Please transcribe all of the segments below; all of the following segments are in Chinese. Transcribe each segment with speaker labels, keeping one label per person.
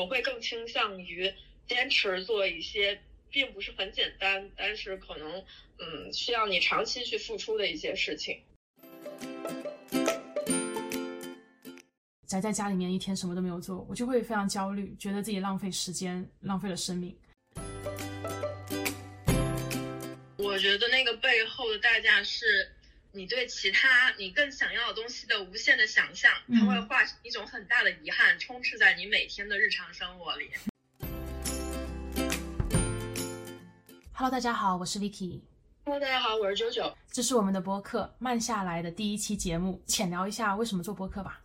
Speaker 1: 我会更倾向于坚持做一些并不是很简单，但是可能嗯需要你长期去付出的一些事情。
Speaker 2: 宅在家里面一天什么都没有做，我就会非常焦虑，觉得自己浪费时间，浪费了生命。
Speaker 1: 我觉得那个背后的代价是，你对其他你更想要的东西的无限的想象，它会化成一种很大的遗憾，充斥在你每天的日常生活里。
Speaker 2: Hello，大家好，我是 Vicky。
Speaker 1: Hello，大家好，我是九九。
Speaker 2: 这是我们的播客《慢下来》的第一期节目，浅聊一下为什么做播客吧。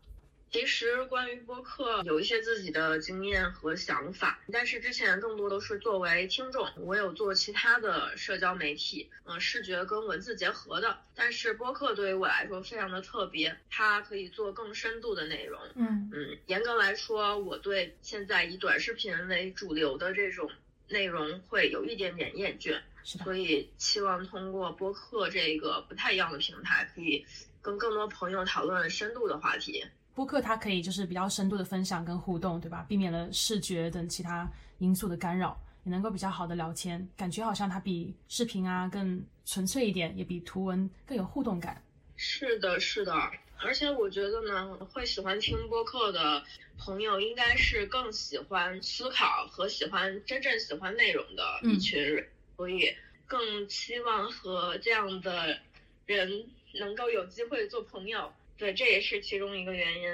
Speaker 1: 其实关于播客有一些自己的经验和想法，但是之前更多都是作为听众。我有做其他的社交媒体，嗯，视觉跟文字结合的。但是播客对于我来说非常的特别，它可以做更深度的内容。
Speaker 2: 嗯
Speaker 1: 嗯，严格来说，我对现在以短视频为主流的这种内容会有一点点厌倦，所以希望通过播客这个不太一样的平台，可以跟更多朋友讨论深度的话题。
Speaker 2: 播客它可以就是比较深度的分享跟互动，对吧？避免了视觉等其他因素的干扰，也能够比较好的聊天，感觉好像它比视频啊更纯粹一点，也比图文更有互动感。
Speaker 1: 是的，是的，而且我觉得呢，会喜欢听播客的朋友，应该是更喜欢思考和喜欢真正喜欢内容的一群人，所以更希望和这样的人能够有机会做朋友。对，这也是其中一个原因。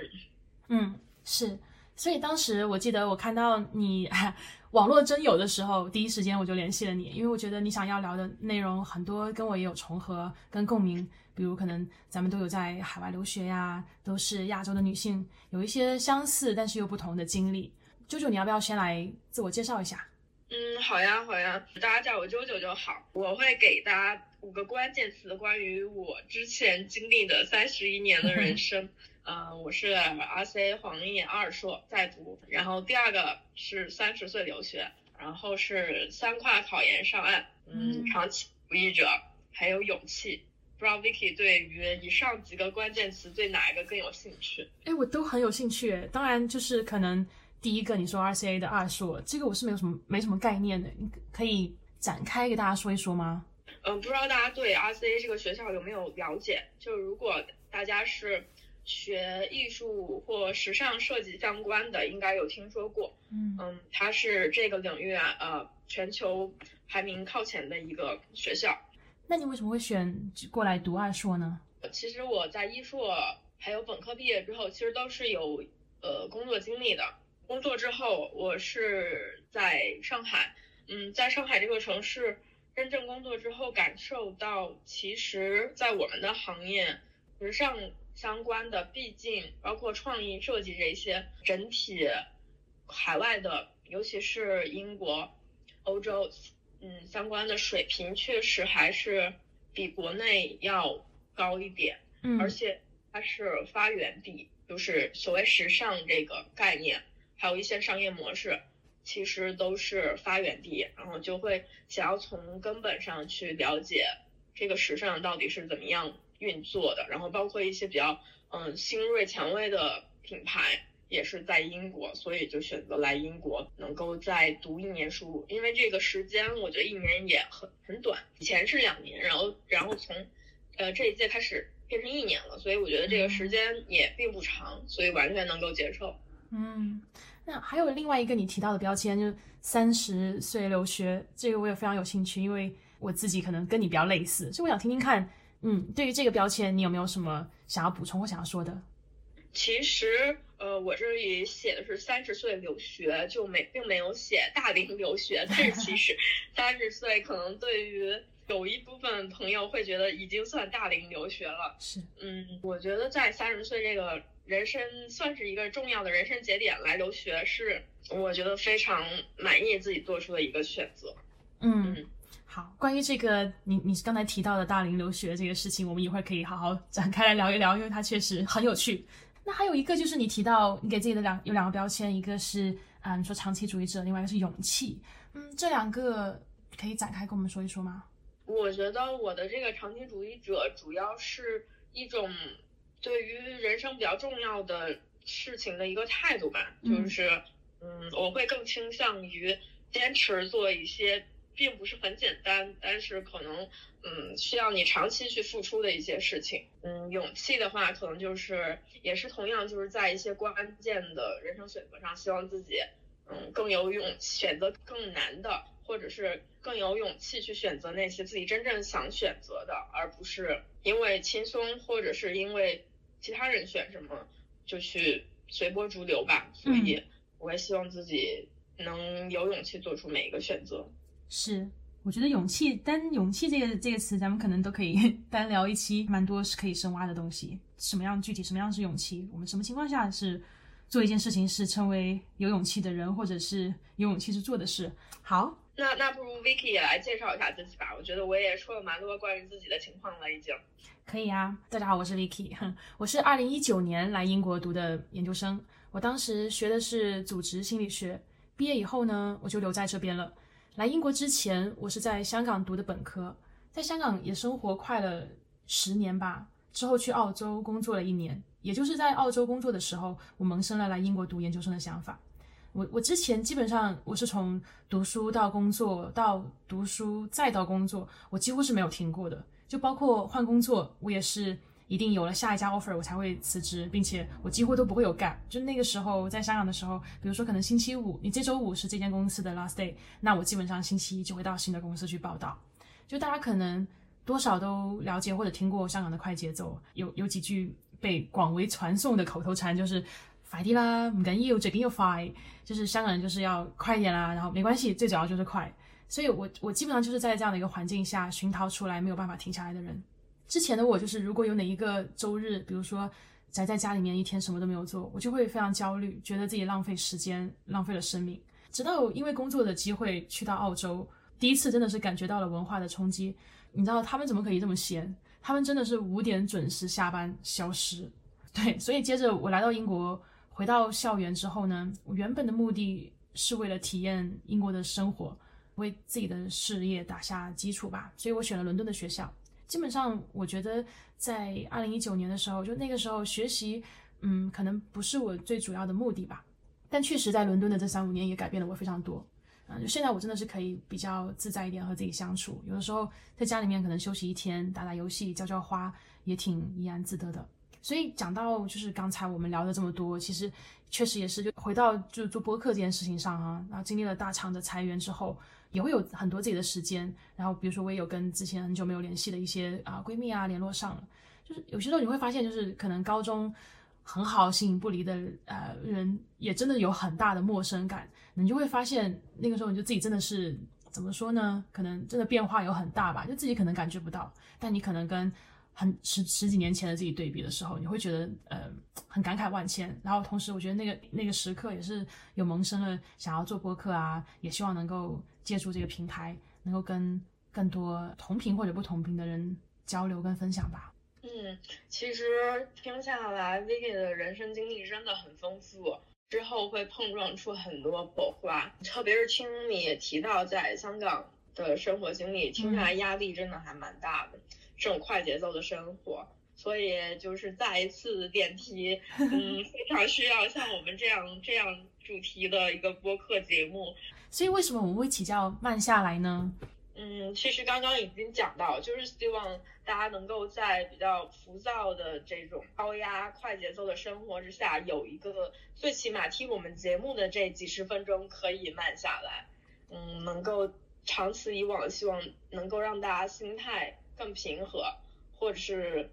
Speaker 2: 嗯，是。所以当时我记得我看到你 网络真有的时候，第一时间我就联系了你，因为我觉得你想要聊的内容很多跟我也有重合跟共鸣。比如可能咱们都有在海外留学呀，都是亚洲的女性，有一些相似但是又不同的经历。啾啾，你要不要先来自我介绍一下？
Speaker 1: 嗯，好呀，好呀，大家叫我啾啾就好。我会给大家五个关键词，关于我之前经历的三十一年的人 生。呃，我是 RCA 黄奕二硕在读，然后第二个是三十岁留学，然后是三跨考研上岸，嗯，长期主义者，还有勇气。不知道 Vicky 对于以上几个关键词对哪一个更有兴趣？
Speaker 2: 哎，我都很有兴趣。当然，就是可能。第一个，你说 RCA 的二硕，这个我是没有什么没什么概念的，你可以展开给大家说一说吗？
Speaker 1: 嗯，不知道大家对 RCA 这个学校有没有了解？就如果大家是学艺术或时尚设计相关的，应该有听说过。
Speaker 2: 嗯
Speaker 1: 嗯，它是这个领域啊，呃，全球排名靠前的一个学校。
Speaker 2: 那你为什么会选过来读二硕呢？
Speaker 1: 其实我在一硕还有本科毕业之后，其实都是有呃工作经历的。工作之后，我是在上海，嗯，在上海这个城市真正工作之后，感受到其实，在我们的行业，时尚相关的，毕竟包括创意设计这些，整体海外的，尤其是英国、欧洲，嗯，相关的水平确实还是比国内要高一点，
Speaker 2: 嗯，
Speaker 1: 而且它是发源地，就是所谓时尚这个概念。还有一些商业模式，其实都是发源地，然后就会想要从根本上去了解这个时尚到底是怎么样运作的，然后包括一些比较嗯新锐前卫的品牌也是在英国，所以就选择来英国，能够再读一年书，因为这个时间我觉得一年也很很短，以前是两年，然后然后从呃这一届开始变成一年了，所以我觉得这个时间也并不长，所以完全能够接受。
Speaker 2: 嗯。那还有另外一个你提到的标签，就是三十岁留学，这个我也非常有兴趣，因为我自己可能跟你比较类似，所以我想听听看，嗯，对于这个标签，你有没有什么想要补充或想要说的？
Speaker 1: 其实，呃，我这里写的是三十岁留学，就没并没有写大龄留学，但是其实 三十岁可能对于有一部分朋友会觉得已经算大龄留学了。
Speaker 2: 是，
Speaker 1: 嗯，我觉得在三十岁这个。人生算是一个重要的人生节点，来留学是我觉得非常满意自己做出的一个选择。
Speaker 2: 嗯，好，关于这个你你刚才提到的大龄留学这个事情，我们一会儿可以好好展开来聊一聊，因为它确实很有趣。那还有一个就是你提到你给自己的两有两个标签，一个是啊你说长期主义者，另外一个是勇气。嗯，这两个可以展开跟我们说一说吗？
Speaker 1: 我觉得我的这个长期主义者主要是一种。对于人生比较重要的事情的一个态度吧，就是嗯，我会更倾向于坚持做一些并不是很简单，但是可能嗯需要你长期去付出的一些事情。嗯，勇气的话，可能就是也是同样就是在一些关键的人生选择上，希望自己嗯更有勇选择更难的，或者是更有勇气去选择那些自己真正想选择的，而不是因为轻松或者是因为其他人选什么就去随波逐流吧。所以。我也希望自己能有勇气做出每一个选择。
Speaker 2: 是，我觉得勇气，单勇气这个这个词，咱们可能都可以 单聊一期，蛮多是可以深挖的东西。什么样具体什么样是勇气？我们什么情况下是做一件事情是称为有勇气的人，或者是有勇气去做的事？好，
Speaker 1: 那那不如 Vicky 也来介绍一下自己吧。我觉得我也说了蛮多关于自己的情况了，已经。
Speaker 2: 可以啊，大家好，我是 Vicky，我是二零一九年来英国读的研究生。我当时学的是组织心理学，毕业以后呢，我就留在这边了。来英国之前，我是在香港读的本科，在香港也生活快了十年吧。之后去澳洲工作了一年，也就是在澳洲工作的时候，我萌生了来英国读研究生的想法。我我之前基本上我是从读书到工作到读书再到工作，我几乎是没有停过的，就包括换工作，我也是。一定有了下一家 offer 我才会辞职，并且我几乎都不会有 gap。就那个时候在香港的时候，比如说可能星期五，你这周五是这间公司的 last day，那我基本上星期一就会到新的公司去报道。就大家可能多少都了解或者听过香港的快节奏，有有几句被广为传颂的口头禅，就是快啲啦，唔紧要，最紧要快，就是香港人就是要快一点啦，然后没关系，最主要就是快。所以我我基本上就是在这样的一个环境下熏陶出来没有办法停下来的人。之前的我就是，如果有哪一个周日，比如说宅在家里面一天什么都没有做，我就会非常焦虑，觉得自己浪费时间，浪费了生命。直到因为工作的机会去到澳洲，第一次真的是感觉到了文化的冲击。你知道他们怎么可以这么闲？他们真的是五点准时下班消失。对，所以接着我来到英国，回到校园之后呢，我原本的目的是为了体验英国的生活，为自己的事业打下基础吧。所以我选了伦敦的学校。基本上，我觉得在二零一九年的时候，就那个时候学习，嗯，可能不是我最主要的目的吧。但确实，在伦敦的这三五年也改变了我非常多。嗯，就现在我真的是可以比较自在一点和自己相处。有的时候在家里面可能休息一天，打打游戏，浇浇花，也挺怡然自得的。所以讲到就是刚才我们聊的这么多，其实确实也是就回到就做播客这件事情上啊，然后经历了大厂的裁员之后。也会有很多自己的时间，然后比如说我也有跟之前很久没有联系的一些啊闺蜜啊联络上了，就是有些时候你会发现，就是可能高中很好形影不离的呃人，也真的有很大的陌生感，你就会发现那个时候你就自己真的是怎么说呢？可能真的变化有很大吧，就自己可能感觉不到，但你可能跟。很十十几年前的自己对比的时候，你会觉得呃很感慨万千。然后同时，我觉得那个那个时刻也是有萌生了想要做播客啊，也希望能够借助这个平台，能够跟更多同频或者不同频的人交流跟分享吧。
Speaker 1: 嗯，其实听下来，Vicky 的人生经历真的很丰富，之后会碰撞出很多火花。特别是听你提到在香港的生活经历，听下来压力真的还蛮大的。这种快节奏的生活，所以就是再一次点题，嗯，非常需要像我们这样这样主题的一个播客节目。
Speaker 2: 所以为什么我们会起叫慢下来呢？
Speaker 1: 嗯，其实刚刚已经讲到，就是希望大家能够在比较浮躁的这种高压快节奏的生活之下，有一个最起码听我们节目的这几十分钟可以慢下来。嗯，能够长此以往，希望能够让大家心态。更平和，或者是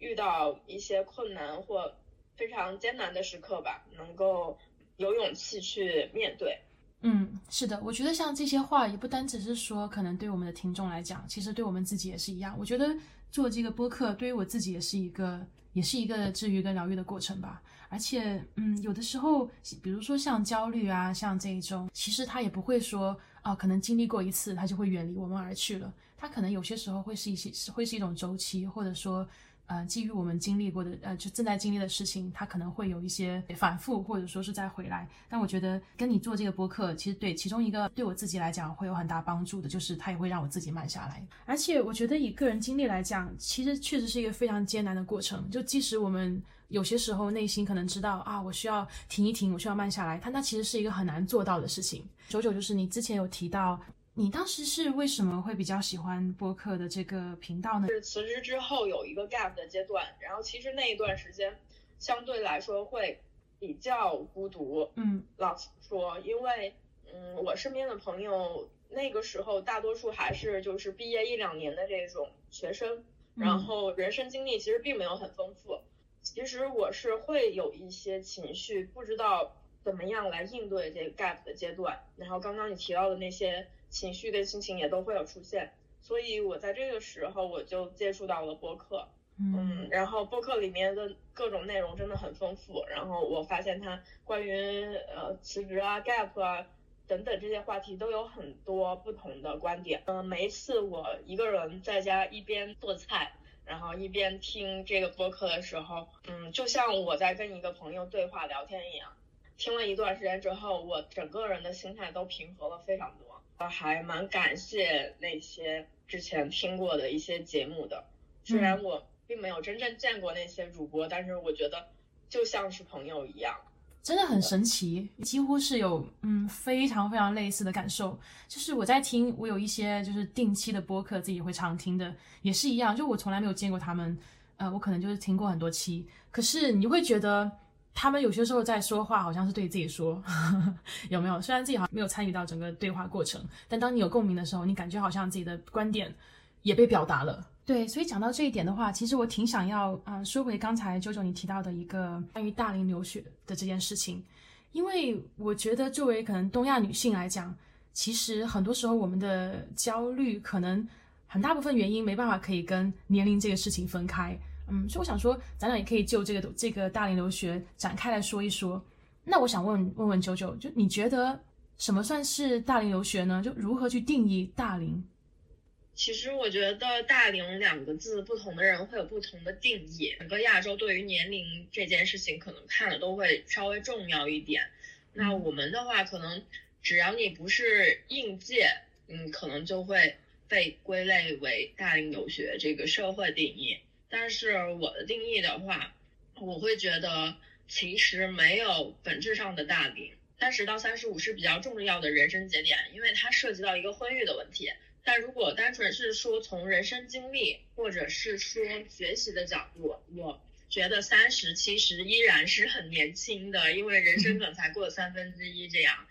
Speaker 1: 遇到一些困难或非常艰难的时刻吧，能够有勇气去面对。
Speaker 2: 嗯，是的，我觉得像这些话也不单只是说，可能对我们的听众来讲，其实对我们自己也是一样。我觉得做这个播客对于我自己也是一个，也是一个治愈跟疗愈的过程吧。而且，嗯，有的时候，比如说像焦虑啊，像这一种，其实他也不会说，啊，可能经历过一次，它就会远离我们而去了。它可能有些时候会是一些，会是一种周期，或者说，呃，基于我们经历过的，呃，就正在经历的事情，它可能会有一些反复，或者说是再回来。但我觉得跟你做这个播客，其实对其中一个对我自己来讲会有很大帮助的，就是它也会让我自己慢下来。而且我觉得以个人经历来讲，其实确实是一个非常艰难的过程。就即使我们有些时候内心可能知道啊，我需要停一停，我需要慢下来，它那其实是一个很难做到的事情。九九就是你之前有提到。你当时是为什么会比较喜欢播客的这个频道呢？
Speaker 1: 是辞职之后有一个 gap 的阶段，然后其实那一段时间相对来说会比较孤独。
Speaker 2: 嗯，
Speaker 1: 老实说，因为嗯，我身边的朋友那个时候大多数还是就是毕业一两年的这种学生，然后人生经历其实并没有很丰富。其实我是会有一些情绪，不知道怎么样来应对这个 gap 的阶段。然后刚刚你提到的那些。情绪跟心情也都会有出现，所以我在这个时候我就接触到了播客，嗯，然后播客里面的各种内容真的很丰富，然后我发现它关于呃辞职啊、gap 啊等等这些话题都有很多不同的观点，嗯，每一次我一个人在家一边做菜，然后一边听这个播客的时候，嗯，就像我在跟一个朋友对话聊天一样，听了一段时间之后，我整个人的心态都平和了非常多。还蛮感谢那些之前听过的一些节目的，虽然我并没有真正见过那些主播，但是我觉得就像是朋友一样，
Speaker 2: 真的很神奇，几乎是有嗯非常非常类似的感受。就是我在听，我有一些就是定期的播客，自己会常听的，也是一样，就我从来没有见过他们，呃，我可能就是听过很多期，可是你会觉得。他们有些时候在说话，好像是对自己说，有没有？虽然自己好像没有参与到整个对话过程，但当你有共鸣的时候，你感觉好像自己的观点也被表达了。对，所以讲到这一点的话，其实我挺想要啊，说回刚才九九你提到的一个关于大龄留学的这件事情，因为我觉得作为可能东亚女性来讲，其实很多时候我们的焦虑可能很大部分原因没办法可以跟年龄这个事情分开。嗯，所以我想说，咱俩也可以就这个这个大龄留学展开来说一说。那我想问问问九九，就你觉得什么算是大龄留学呢？就如何去定义大龄？
Speaker 1: 其实我觉得“大龄”两个字，不同的人会有不同的定义。整个亚洲对于年龄这件事情，可能看的都会稍微重要一点。那我们的话，可能只要你不是应届，嗯，可能就会被归类为大龄留学这个社会定义。但是我的定义的话，我会觉得其实没有本质上的大龄，三十到三十五是比较重要的人生节点，因为它涉及到一个婚育的问题。但如果单纯是说从人生经历或者是说学习的角度，我觉得三十其实依然是很年轻的，因为人生可能才过三分之一这样。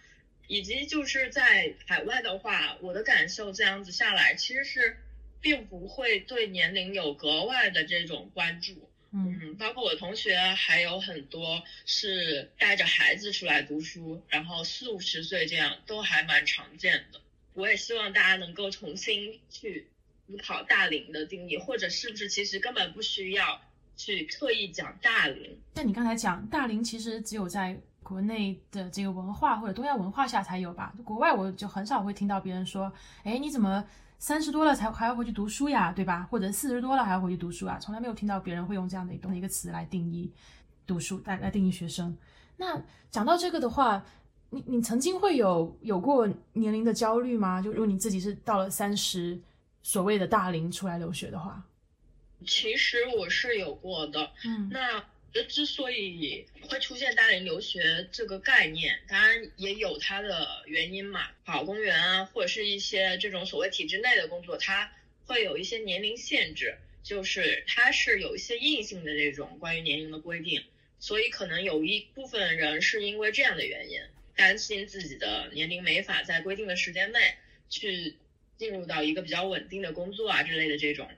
Speaker 1: 以及就是在海外的话，我的感受这样子下来，其实是。并不会对年龄有格外的这种关注，嗯，包括我同学还有很多是带着孩子出来读书，然后四五十岁这样都还蛮常见的。我也希望大家能够重新去思考大龄的定义，或者是不是其实根本不需要去特意讲大龄。
Speaker 2: 像你刚才讲大龄，其实只有在国内的这个文化或者东亚文化下才有吧？国外我就很少会听到别人说，哎，你怎么？三十多了才还要回去读书呀，对吧？或者四十多了还要回去读书啊？从来没有听到别人会用这样的一一个词来定义读书，来来定义学生。那讲到这个的话，你你曾经会有有过年龄的焦虑吗？就如果你自己是到了三十，所谓的大龄出来留学的话，
Speaker 1: 其实我是有过的。
Speaker 2: 嗯，
Speaker 1: 那。这之所以会出现大龄留学这个概念，当然也有它的原因嘛。考公务员啊，或者是一些这种所谓体制内的工作，它会有一些年龄限制，就是它是有一些硬性的这种关于年龄的规定。所以可能有一部分人是因为这样的原因，担心自己的年龄没法在规定的时间内去进入到一个比较稳定的工作啊之类的这种。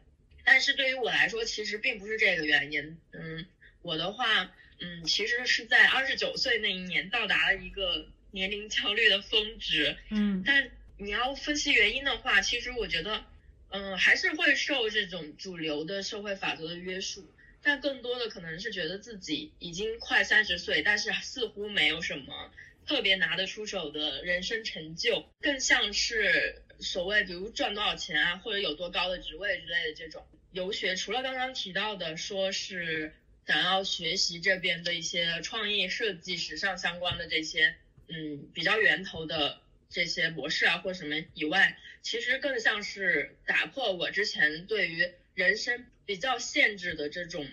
Speaker 1: 但是对于我来说，其实并不是这个原因，嗯。我的话，嗯，其实是在二十九岁那一年到达了一个年龄焦虑的峰值，
Speaker 2: 嗯，
Speaker 1: 但你要分析原因的话，其实我觉得，嗯，还是会受这种主流的社会法则的约束，但更多的可能是觉得自己已经快三十岁，但是似乎没有什么特别拿得出手的人生成就，更像是所谓比如赚多少钱啊，或者有多高的职位之类的这种。游学，除了刚刚提到的说是想要学习这边的一些创意设计、时尚相关的这些，嗯，比较源头的这些模式啊或什么以外，其实更像是打破我之前对于人生比较限制的这种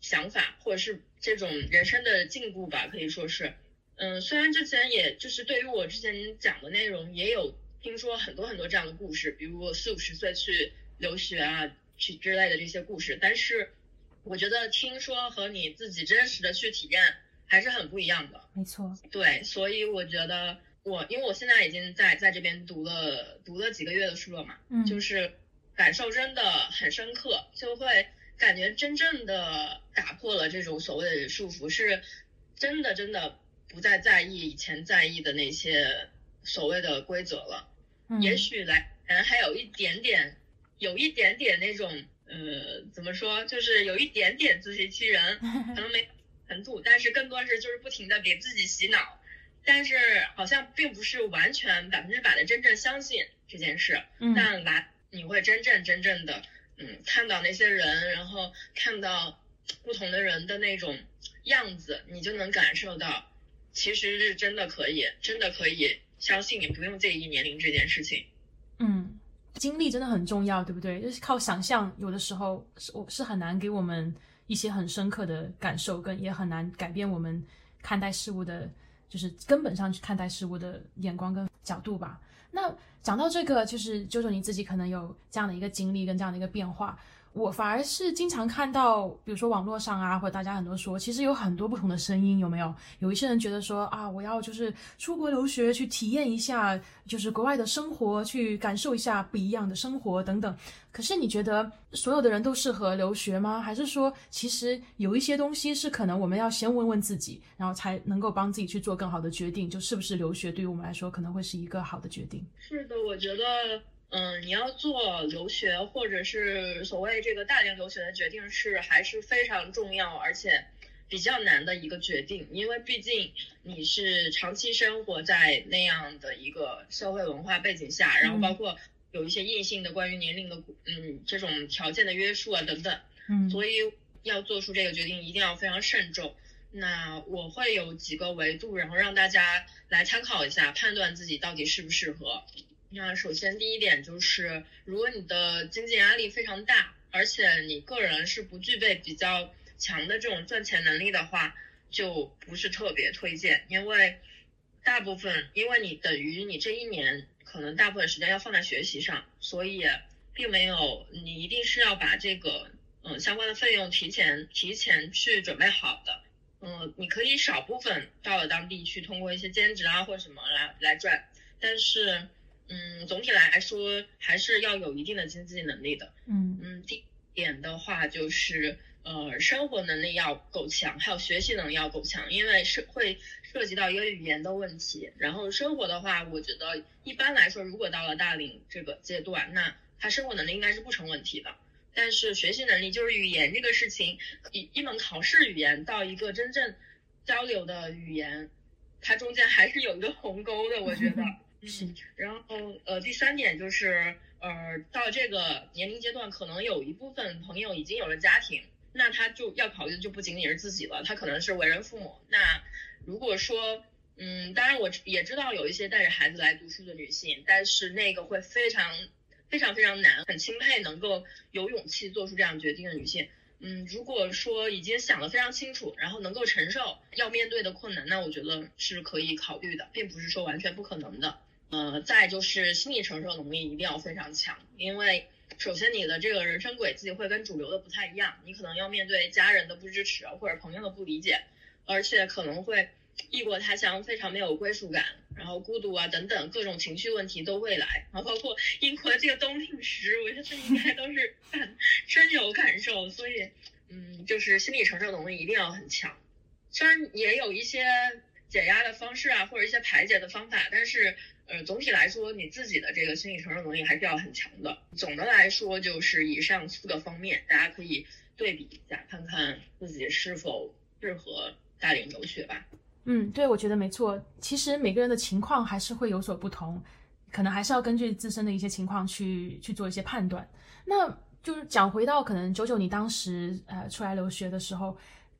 Speaker 1: 想法，或者是这种人生的进步吧，可以说是。嗯，虽然之前也就是对于我之前讲的内容，也有听说很多很多这样的故事，比如四五十岁去留学啊，去之类的这些故事，但是我觉得听说和你自己真实的去体验还是很不一样的。
Speaker 2: 没错，
Speaker 1: 对，所以我觉得我，因为我现在已经在在这边读了读了几个月的书了嘛，
Speaker 2: 嗯，
Speaker 1: 就是感受真的很深刻，就会感觉真正的打破了这种所谓的束缚，是真的真的。不再在意以前在意的那些所谓的规则了，也许来前还有一点点，有一点点那种，呃，怎么说，就是有一点点自欺欺人，可能没程度，但是更多是就是不停的给自己洗脑，但是好像并不是完全百分之百的真正相信这件事，但来你会真正真正的，嗯，看到那些人，然后看到不同的人的那种样子，你就能感受到。其实是真的可以，真的可以相信你不用介意年龄这件事情。
Speaker 2: 嗯，经历真的很重要，对不对？就是靠想象，有的时候是我是很难给我们一些很深刻的感受，跟也很难改变我们看待事物的，就是根本上去看待事物的眼光跟角度吧。那讲到这个，就是舅舅你自己可能有这样的一个经历跟这样的一个变化。我反而是经常看到，比如说网络上啊，或者大家很多说，其实有很多不同的声音，有没有？有一些人觉得说啊，我要就是出国留学去体验一下，就是国外的生活，去感受一下不一样的生活等等。可是你觉得所有的人都适合留学吗？还是说其实有一些东西是可能我们要先问问自己，然后才能够帮自己去做更好的决定，就是不是留学对于我们来说可能会是一个好的决定？
Speaker 1: 是的，我觉得。嗯，你要做留学或者是所谓这个大龄留学的决定是还是非常重要，而且比较难的一个决定，因为毕竟你是长期生活在那样的一个社会文化背景下，然后包括有一些硬性的关于年龄的嗯这种条件的约束啊等等，
Speaker 2: 嗯，
Speaker 1: 所以要做出这个决定一定要非常慎重。那我会有几个维度，然后让大家来参考一下，判断自己到底适不适合。那首先第一点就是，如果你的经济压力非常大，而且你个人是不具备比较强的这种赚钱能力的话，就不是特别推荐。因为大部分，因为你等于你这一年可能大部分时间要放在学习上，所以并没有你一定是要把这个嗯相关的费用提前提前去准备好的。嗯，你可以少部分到了当地去通过一些兼职啊或者什么来来赚，但是。嗯，总体来说还是要有一定的经济能力的。
Speaker 2: 嗯
Speaker 1: 嗯，第一点的话就是，呃，生活能力要够强，还有学习能力要够强，因为是会涉及到一个语言的问题。然后生活的话，我觉得一般来说，如果到了大龄这个阶段，那他生活能力应该是不成问题的。但是学习能力就是语言这个事情，一一门考试语言到一个真正交流的语言，它中间还是有一个鸿沟的，我觉得。
Speaker 2: 嗯，
Speaker 1: 然后呃，第三点就是，呃，到这个年龄阶段，可能有一部分朋友已经有了家庭，那他就要考虑的就不仅仅是自己了，他可能是为人父母。那如果说，嗯，当然我也知道有一些带着孩子来读书的女性，但是那个会非常非常非常难，很钦佩能够有勇气做出这样决定的女性。嗯，如果说已经想得非常清楚，然后能够承受要面对的困难，那我觉得是可以考虑的，并不是说完全不可能的。呃，再就是心理承受能力一定要非常强，因为首先你的这个人生轨迹会跟主流的不太一样，你可能要面对家人的不支持或者朋友的不理解，而且可能会异国他乡非常没有归属感，然后孤独啊等等各种情绪问题都会来，然后包括英国的这个冬令时，我觉得应该都是深有感受，所以嗯，就是心理承受能力一定要很强，虽然也有一些减压的方式啊，或者一些排解的方法，但是。呃，总体来说，你自己的这个心理承受能力还是要很强的。总的来说，就是以上四个方面，大家可以对比一下，看看自己是否适合大龄留学吧。
Speaker 2: 嗯，对，我觉得没错。其实每个人的情况还是会有所不同，可能还是要根据自身的一些情况去去做一些判断。那就是讲回到可能九九你当时呃出来留学的时候，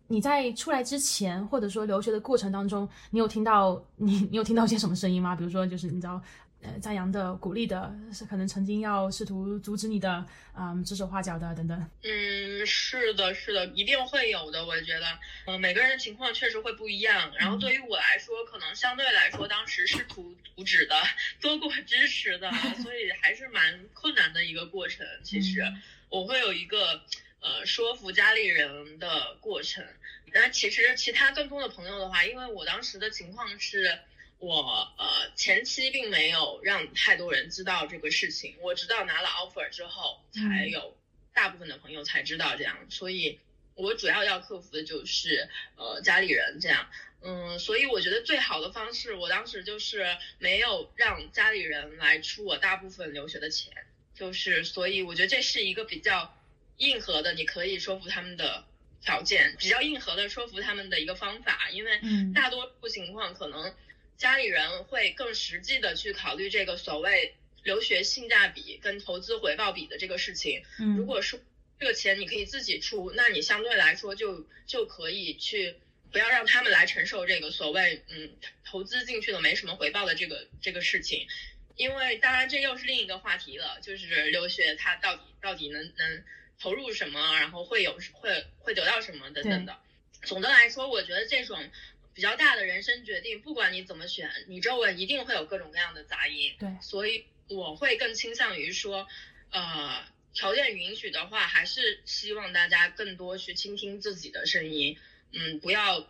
Speaker 2: 你在出来之前或者说留学的过程当中，你有听到你你有听到一些什么声音吗？比如说就是你知道。呃，赞扬的、鼓励的，是可能曾经要试图阻止你的，嗯，指手画脚的等等。
Speaker 1: 嗯，是的，是的，一定会有的。我觉得，嗯，每个人的情况确实会不一样。然后对于我来说，可能相对来说，当时试图阻止的多过支持的，所以还是蛮困难的一个过程。其实我会有一个呃说服家里人的过程。那其实其他更多的朋友的话，因为我当时的情况是。我呃前期并没有让太多人知道这个事情，我直到拿了 offer 之后，才有大部分的朋友才知道这样，所以我主要要克服的就是呃家里人这样，嗯，所以我觉得最好的方式，我当时就是没有让家里人来出我大部分留学的钱，就是所以我觉得这是一个比较硬核的，你可以说服他们的条件，比较硬核的说服他们的一个方法，因为大多数情况可能。家里人会更实际的去考虑这个所谓留学性价比跟投资回报比的这个事情。
Speaker 2: 嗯，
Speaker 1: 如果说这个钱你可以自己出，那你相对来说就就可以去不要让他们来承受这个所谓嗯投资进去的没什么回报的这个这个事情。因为当然这又是另一个话题了，就是留学它到底到底能能投入什么，然后会有会会得到什么等等的。总的来说，我觉得这种。比较大的人生决定，不管你怎么选，你周围一定会有各种各样的杂音。
Speaker 2: 对，
Speaker 1: 所以我会更倾向于说，呃，条件允许的话，还是希望大家更多去倾听自己的声音，嗯，不要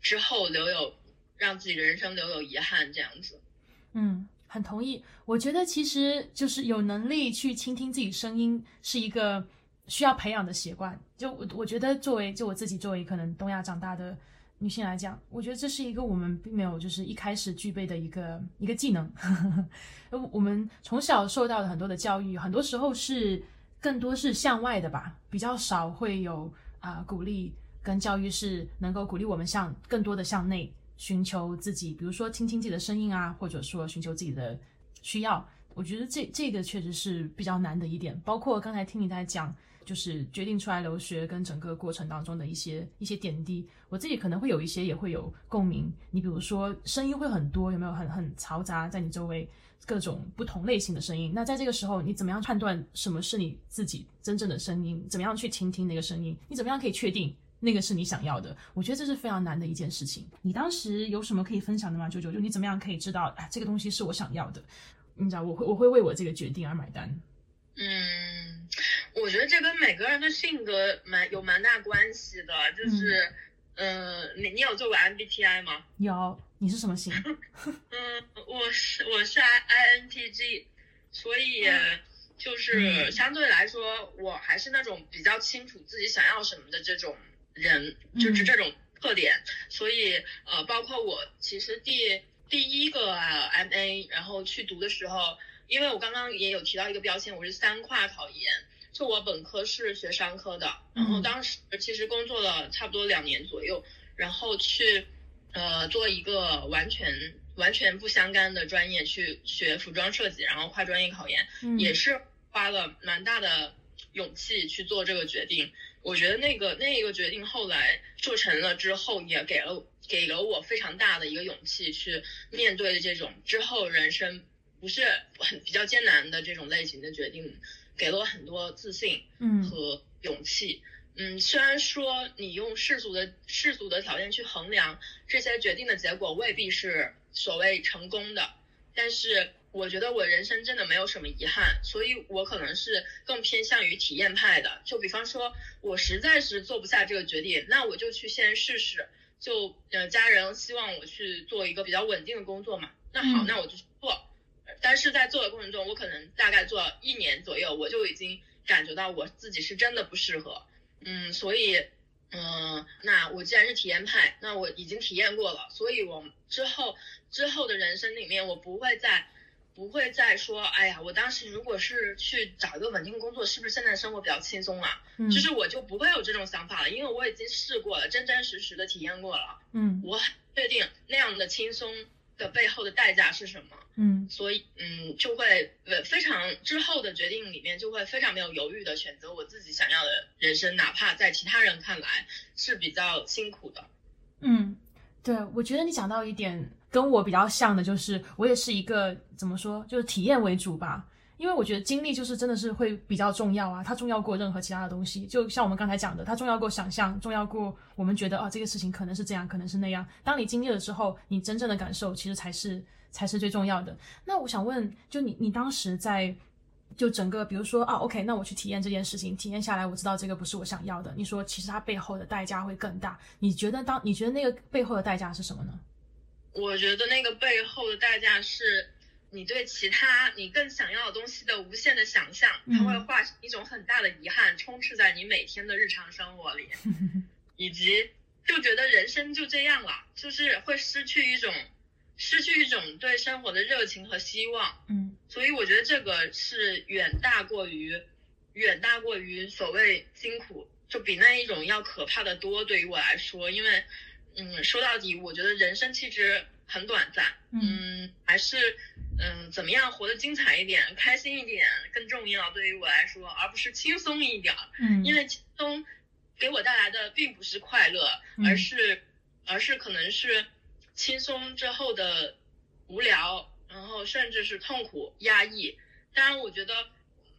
Speaker 1: 之后留有让自己的人生留有遗憾这样子。
Speaker 2: 嗯，很同意。我觉得其实就是有能力去倾听自己声音，是一个需要培养的习惯。就我我觉得，作为就我自己作为可能东亚长大的。女性来讲，我觉得这是一个我们并没有就是一开始具备的一个一个技能。我们从小受到的很多的教育，很多时候是更多是向外的吧，比较少会有啊鼓励跟教育是能够鼓励我们向更多的向内寻求自己，比如说听听自己的声音啊，或者说寻求自己的需要。我觉得这这个确实是比较难的一点。包括刚才听你在讲。就是决定出来留学跟整个过程当中的一些一些点滴，我自己可能会有一些也会有共鸣。你比如说声音会很多，有没有很很嘈杂，在你周围各种不同类型的声音？那在这个时候，你怎么样判断什么是你自己真正的声音？怎么样去倾听那个声音？你怎么样可以确定那个是你想要的？我觉得这是非常难的一件事情。你当时有什么可以分享的吗？九九，就你怎么样可以知道，哎，这个东西是我想要的？你知道，我会我会为我这个决定而买单。
Speaker 1: 嗯，我觉得这跟每个人的性格蛮有蛮大关系的，就是，嗯，你你有做过 MBTI 吗？
Speaker 2: 有，你是什么型？
Speaker 1: 嗯，我是我是 INTG，所以就是相对来说，我还是那种比较清楚自己想要什么的这种人，就是这种特点，所以呃，包括我其实第第一个 MA，然后去读的时候。因为我刚刚也有提到一个标签，我是三跨考研，就我本科是学商科的，然后当时其实工作了差不多两年左右，然后去呃做一个完全完全不相干的专业去学服装设计，然后跨专业考研，也是花了蛮大的勇气去做这个决定。我觉得那个那个决定后来做成了之后，也给了给了我非常大的一个勇气去面对这种之后人生。不是很比较艰难的这种类型的决定，给了我很多自信，
Speaker 2: 嗯
Speaker 1: 和勇气，嗯，虽然说你用世俗的世俗的条件去衡量这些决定的结果未必是所谓成功的，但是我觉得我人生真的没有什么遗憾，所以我可能是更偏向于体验派的，就比方说我实在是做不下这个决定，那我就去先试试，就呃家人希望我去做一个比较稳定的工作嘛，那好，那我就去做。但是在做的过程中，我可能大概做一年左右，我就已经感觉到我自己是真的不适合，嗯，所以，嗯，那我既然是体验派，那我已经体验过了，所以我之后之后的人生里面，我不会再不会再说，哎呀，我当时如果是去找一个稳定工作，是不是现在生活比较轻松啊？嗯，就是我就不会有这种想法了，因为我已经试过了，真真实实的体验过了，
Speaker 2: 嗯，
Speaker 1: 我很确定那样的轻松。的背后的代价是什么？
Speaker 2: 嗯
Speaker 1: 所以嗯，就会呃非常之后的决定里面就会非常没有犹豫的选择我自己想要的人生，哪怕在其他人看来是比较辛苦的。
Speaker 2: 嗯，对，我觉得你讲到一点跟我比较像的，就是我也是一个怎么说，就是体验为主吧。因为我觉得经历就是真的是会比较重要啊，它重要过任何其他的东西。就像我们刚才讲的，它重要过想象，重要过我们觉得啊这个事情可能是这样，可能是那样。当你经历了之后，你真正的感受其实才是才是最重要的。那我想问，就你你当时在就整个，比如说啊，OK，那我去体验这件事情，体验下来，我知道这个不是我想要的。你说其实它背后的代价会更大，你觉得当你觉得那个背后的代价是什么呢？
Speaker 1: 我觉得那个背后的代价是你对其他你更想要的东西的无限的想象，它会化成一种很大的遗憾，充斥在你每天的日常生活里，以及就觉得人生就这样了，就是会失去一种失去一种对生活的热情和希望。
Speaker 2: 嗯
Speaker 1: 所以我觉得这个是远大过于远大过于所谓辛苦，就比那一种要可怕的多。对于我来说，因为嗯，说到底，我觉得人生其实很短暂，嗯，还是嗯怎么样活得精彩一点、开心一点更重要。对于我来说，而不是轻松一点，
Speaker 2: 嗯，
Speaker 1: 因为轻松给我带来的并不是快乐，
Speaker 2: 嗯
Speaker 1: 而是而是可能是轻松之后的无聊，然后甚至是痛苦、压抑。当然，我觉得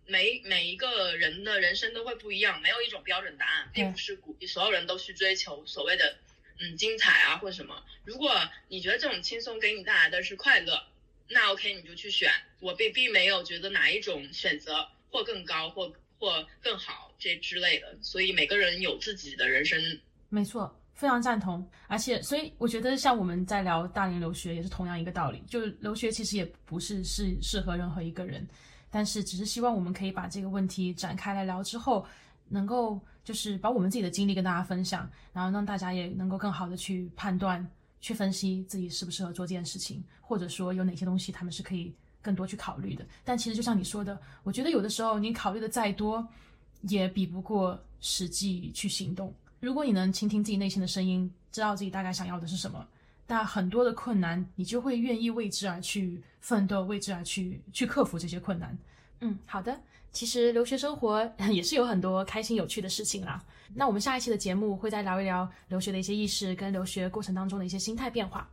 Speaker 1: 每每一个人的人生都会不一样，没有一种标准答案，并不是鼓励所有人都去追求所谓的嗯精彩啊或什么。如果你觉得这种轻松给你带来的是快乐，那 OK 你就去选。我并并没有觉得哪一种选择或更高或或更好这之类的，所以每个人有自己的人生。
Speaker 2: 没错，非常赞同。而且，所以我觉得像我们在聊大龄留学也是同样一个道理，就留学其实也不是是适合任何一个人，但是只是希望我们可以把这个问题展开来聊之后，能够就是把我们自己的经历跟大家分享，然后让大家也能够更好的去判断、去分析自己适不适合做这件事情，或者说有哪些东西他们是可以更多去考虑的。但其实就像你说的，我觉得有的时候你考虑的再多，也比不过实际去行动。如果你能倾听自己内心的声音，知道自己大概想要的是什么，那很多的困难你就会愿意为之而去奋斗，为之而去去克服这些困难。嗯，好的。其实留学生活 也是有很多开心有趣的事情啦。那我们下一期的节目会再聊一聊留学的一些意识跟留学过程当中的一些心态变化。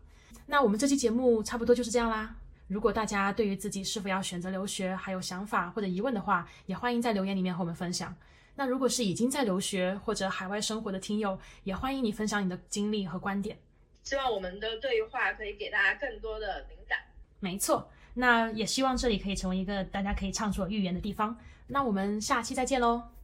Speaker 2: 那我们这期节目差不多就是这样啦。如果大家对于自己是否要选择留学还有想法或者疑问的话，也欢迎在留言里面和我们分享。那如果是已经在留学或者海外生活的听友，也欢迎你分享你的经历和观点。
Speaker 1: 希望我们的对话可以给大家更多的灵感。
Speaker 2: 没错，那也希望这里可以成为一个大家可以畅所欲言的地方。那我们下期再见喽。